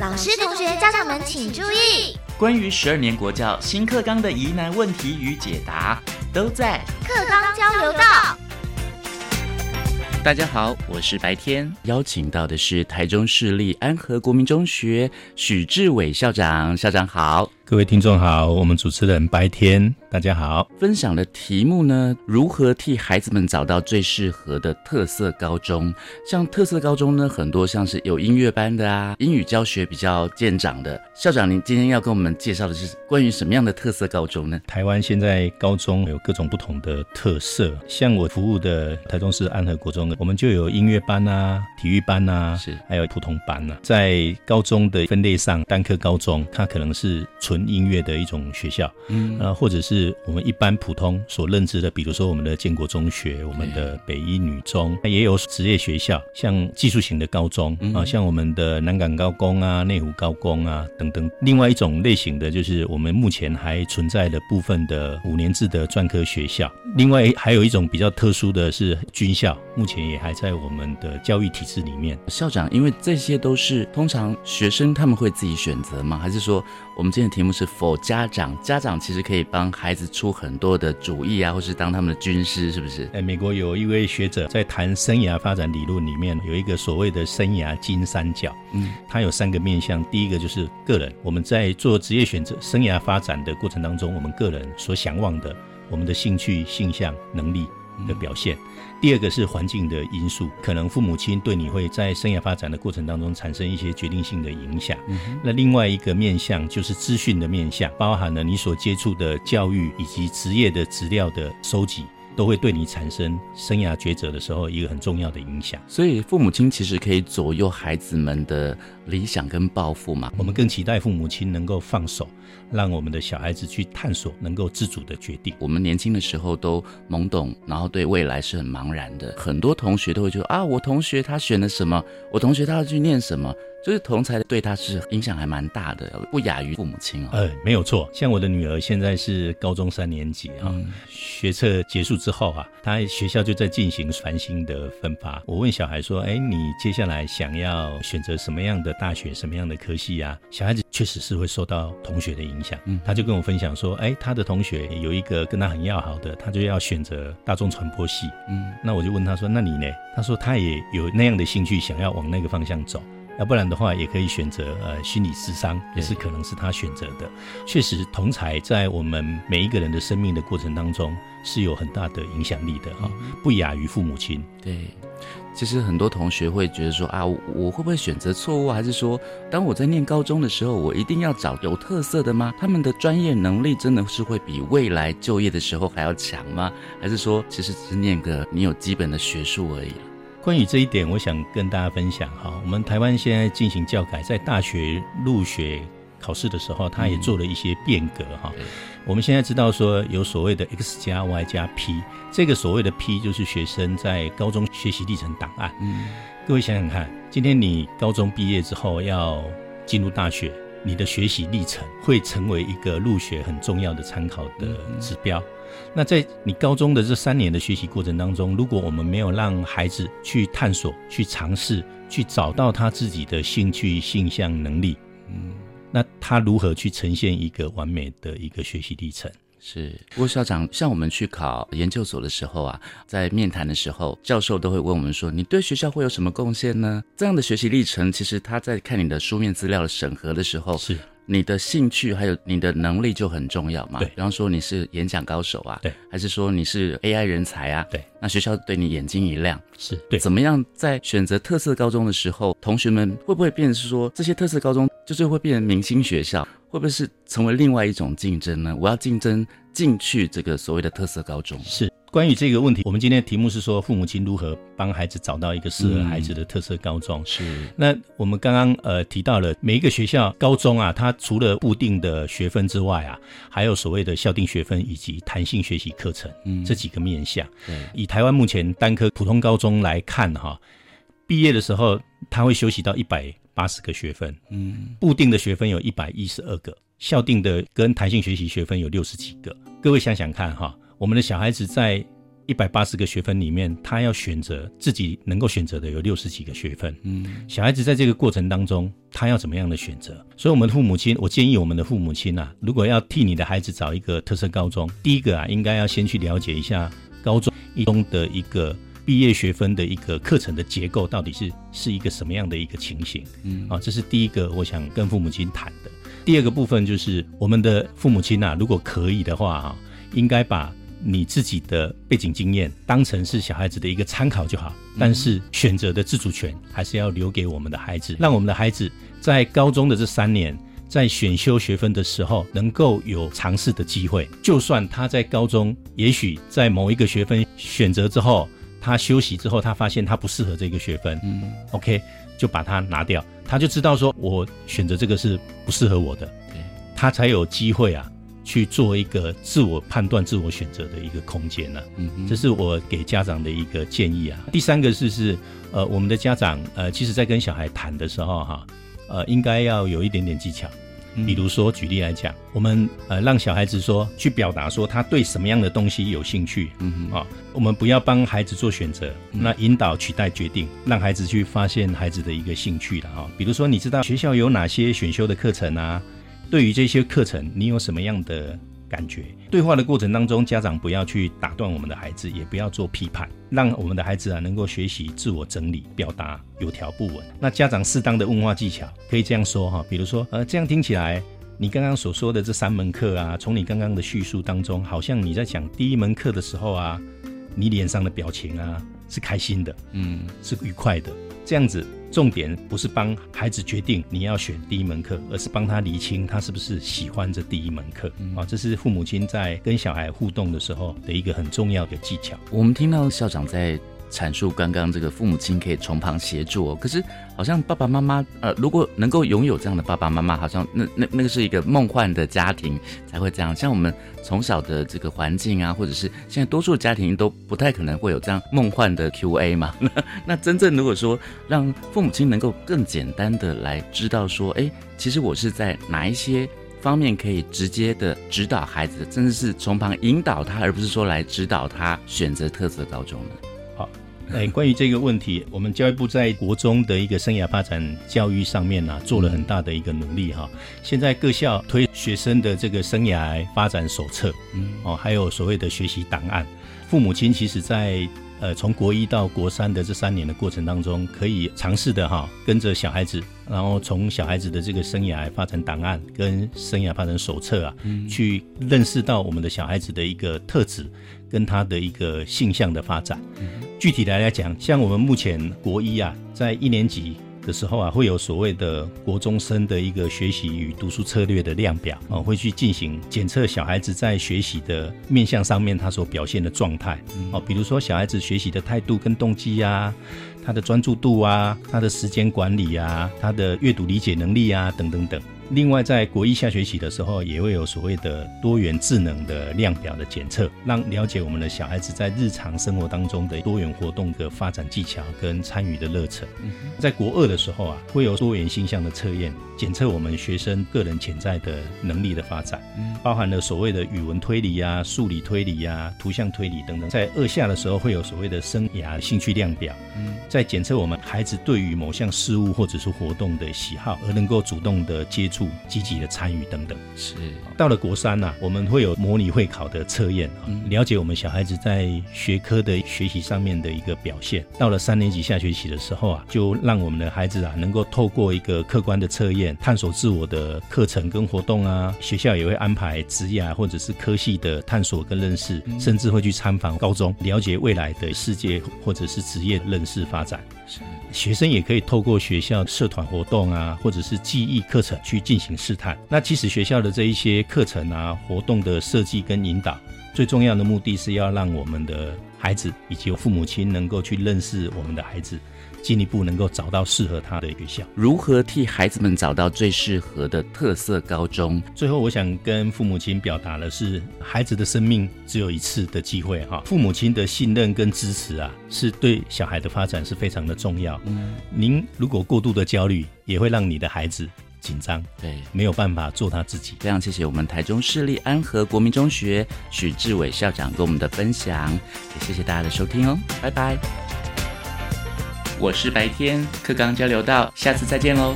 老师、同学、家长们请注意，关于十二年国教新课纲的疑难问题与解答，都在课纲交流道。大家好，我是白天，邀请到的是台中市立安和国民中学许志伟校长，校长好。各位听众好，我们主持人白天，大家好。分享的题目呢，如何替孩子们找到最适合的特色高中？像特色高中呢，很多像是有音乐班的啊，英语教学比较见长的。校长，您今天要跟我们介绍的是关于什么样的特色高中呢？台湾现在高中有各种不同的特色，像我服务的台中市安和国中，我们就有音乐班啊、体育班啊，是还有普通班啊。在高中的分类上，单科高中它可能是纯音乐的一种学校，嗯，呃，或者是我们一般普通所认知的，比如说我们的建国中学、我们的北一女中，也有职业学校，像技术型的高中啊，像我们的南港高工啊、内湖高工啊等等。另外一种类型的就是我们目前还存在的部分的五年制的专科学校。另外还有一种比较特殊的是军校，目前也还在我们的教育体制里面。校长，因为这些都是通常学生他们会自己选择吗？还是说我们今天的题目是否家长？家长其实可以帮孩子出很多的主意啊，或是当他们的军师，是不是？哎，美国有一位学者在谈生涯发展理论里面有一个所谓的生涯金三角，嗯，它有三个面向。第一个就是个人，我们在做职业选择、生涯发展的过程当中，我们个人所向往的。我们的兴趣、性向、能力的表现。第二个是环境的因素，可能父母亲对你会在生涯发展的过程当中产生一些决定性的影响。那另外一个面向就是资讯的面向，包含了你所接触的教育以及职业的资料的收集。都会对你产生生涯抉择的时候一个很重要的影响。所以父母亲其实可以左右孩子们的理想跟抱负嘛。我们更期待父母亲能够放手，让我们的小孩子去探索，能够自主的决定。我们年轻的时候都懵懂，然后对未来是很茫然的。很多同学都会觉得啊，我同学他选了什么，我同学他要去念什么。就是同才对他是影响还蛮大的，不亚于父母亲哦。呃，没有错，像我的女儿现在是高中三年级啊，学测结束之后啊，她学校就在进行繁星的分发。我问小孩说：“哎，你接下来想要选择什么样的大学，什么样的科系呀？”小孩子确实是会受到同学的影响，嗯，他就跟我分享说：“哎，他的同学有一个跟他很要好的，他就要选择大众传播系，嗯，那我就问他说：那你呢？他说他也有那样的兴趣，想要往那个方向走。”要不然的话，也可以选择呃心理智商，也是可能是他选择的。确实，同才在我们每一个人的生命的过程当中是有很大的影响力的哈，不亚于父母亲。对，其实很多同学会觉得说啊，我会不会选择错误？还是说，当我在念高中的时候，我一定要找有特色的吗？他们的专业能力真的是会比未来就业的时候还要强吗？还是说，其实只是念个你有基本的学术而已？关于这一点，我想跟大家分享哈。我们台湾现在进行教改，在大学入学考试的时候，它也做了一些变革哈。我们现在知道说有所谓的 X 加 Y 加 P，这个所谓的 P 就是学生在高中学习历程档案。嗯，各位想想看，今天你高中毕业之后要进入大学，你的学习历程会成为一个入学很重要的参考的指标。那在你高中的这三年的学习过程当中，如果我们没有让孩子去探索、去尝试、去找到他自己的兴趣、性向、能力，嗯，那他如何去呈现一个完美的一个学习历程？是，郭校长，像我们去考研究所的时候啊，在面谈的时候，教授都会问我们说：“你对学校会有什么贡献呢？”这样的学习历程，其实他在看你的书面资料的审核的时候是。你的兴趣还有你的能力就很重要嘛？对，比方说你是演讲高手啊，对，还是说你是 AI 人才啊？对，那学校对你眼睛一亮，是对。怎么样在选择特色高中的时候，同学们会不会变成是说这些特色高中就是会变成明星学校？会不会是成为另外一种竞争呢？我要竞争进去这个所谓的特色高中是。关于这个问题，我们今天的题目是说父母亲如何帮孩子找到一个适合孩子的特色高中。是，那我们刚刚呃提到了每一个学校高中啊，它除了固定的学分之外啊，还有所谓的校定学分以及弹性学习课程，嗯，这几个面向。对，以台湾目前单科普通高中来看哈，毕业的时候他会休息到一百八十个学分，嗯，固定的学分有一百一十二个，校定的跟弹性学习学分有六十几个。各位想想看哈。我们的小孩子在一百八十个学分里面，他要选择自己能够选择的有六十几个学分。嗯，小孩子在这个过程当中，他要怎么样的选择？所以，我们的父母亲，我建议我们的父母亲啊，如果要替你的孩子找一个特色高中，第一个啊，应该要先去了解一下高中一中的一个毕业学分的一个课程的结构，到底是是一个什么样的一个情形。嗯啊，这是第一个我想跟父母亲谈的。第二个部分就是我们的父母亲啊，如果可以的话啊，应该把你自己的背景经验当成是小孩子的一个参考就好，但是选择的自主权还是要留给我们的孩子，让我们的孩子在高中的这三年，在选修学分的时候能够有尝试的机会。就算他在高中，也许在某一个学分选择之后，他休息之后，他发现他不适合这个学分，嗯，OK，就把它拿掉，他就知道说我选择这个是不适合我的，他才有机会啊去做一个自我判断、自我选择的一个空间呢、嗯哼，这是我给家长的一个建议啊。第三个是是呃，我们的家长呃，其实在跟小孩谈的时候哈，呃，应该要有一点点技巧。嗯比如说，举例来讲，我们呃让小孩子说去表达说他对什么样的东西有兴趣，嗯哼，啊，我们不要帮孩子做选择，那引导取代决定，让孩子去发现孩子的一个兴趣的啊。比如说，你知道学校有哪些选修的课程啊？对于这些课程，你有什么样的感觉？对话的过程当中，家长不要去打断我们的孩子，也不要做批判，让我们的孩子啊能够学习自我整理、表达有条不紊。那家长适当的问话技巧可以这样说哈，比如说呃，这样听起来。你刚刚所说的这三门课啊，从你刚刚的叙述当中，好像你在讲第一门课的时候啊，你脸上的表情啊是开心的，嗯是愉快的。这样子，重点不是帮孩子决定你要选第一门课，而是帮他厘清他是不是喜欢这第一门课啊。这是父母亲在跟小孩互动的时候的一个很重要的技巧。我们听到校长在阐述刚刚这个父母亲可以从旁协助哦，可是好像爸爸妈妈呃，如果能够拥有这样的爸爸妈妈，好像那那那个是一个梦幻的家庭才会这样。像我们从小的这个环境啊，或者是现在多数家庭都不太可能会有这样梦幻的 Q&A 嘛。那真正如果说让父母亲能够更简单的来知道说，哎，其实我是在哪一些。方面可以直接的指导孩子，甚至是从旁引导他，而不是说来指导他选择特色高中的。哎，关于这个问题，我们教育部在国中的一个生涯发展教育上面呢、做了很大的一个努力哈。现在各校推学生的这个生涯发展手册，嗯哦，还有所谓的学习档案。父母亲其实在呃从国一到国三的这三年的过程当中，可以尝试的哈，跟着小孩子，然后从小孩子的这个生涯发展档案跟生涯发展手册啊，去认识到我们的小孩子的一个特质跟他的一个性向的发展。具体来来讲，像我们目前国一啊，在一年级的时候啊，会有所谓的国中生的一个学习与读书策略的量表啊，会去进行检测小孩子在学习的面向上面他所表现的状态哦，比如说小孩子学习的态度跟动机啊，他的专注度啊，他的时间管理啊，他的阅读理解能力啊，等等等。另外，在国一下学期的时候，也会有所谓的多元智能的量表的检测，让了解我们的小孩子在日常生活当中的多元活动的发展技巧跟参与的热忱。在国二的时候啊，会有多元性向的测验，检测我们学生个人潜在的能力的发展，包含了所谓的语文推理啊、数理推理啊、图像推理等等。在二下的时候，会有所谓的生涯兴趣量表，在检测我们孩子对于某项事物或者是活动的喜好，而能够主动的接触、积极的参与等等。是，到了国三啊、我们会有模拟会考的测验啊，了解我们小孩子在学科的学习上面的一个表现。到了三年级下学期的时候啊，就让我们的孩子啊能够透过一个客观的测验，探索自我的课程跟活动啊。学校也会安排职业或者是科系的探索跟认识，甚至会去参访高中，了解未来的世界或者是职业认识发展。是学生也可以透过学校社团活动啊，或者是记忆课程去进行试探。那其实学校的这一些课程啊、活动的设计跟引导，最重要的目的是要让我们的孩子以及父母亲能够去认识我们的孩子，进一步能够找到适合他的学校。如何替孩子们找到最适合的特色高中？最后，我想跟父母亲表达的是，孩子的生命只有一次的机会哈，父母亲的信任跟支持啊，是对小孩的发展是非常的重要。嗯，您如果过度的焦虑，也会让你的孩子紧张，对，没有办法做他自己。非常谢谢我们台中市立安和国民中学许志伟校长跟我们的分享，也谢谢大家的收听哦，拜拜。我是白天课刚交流到，下次再见喽。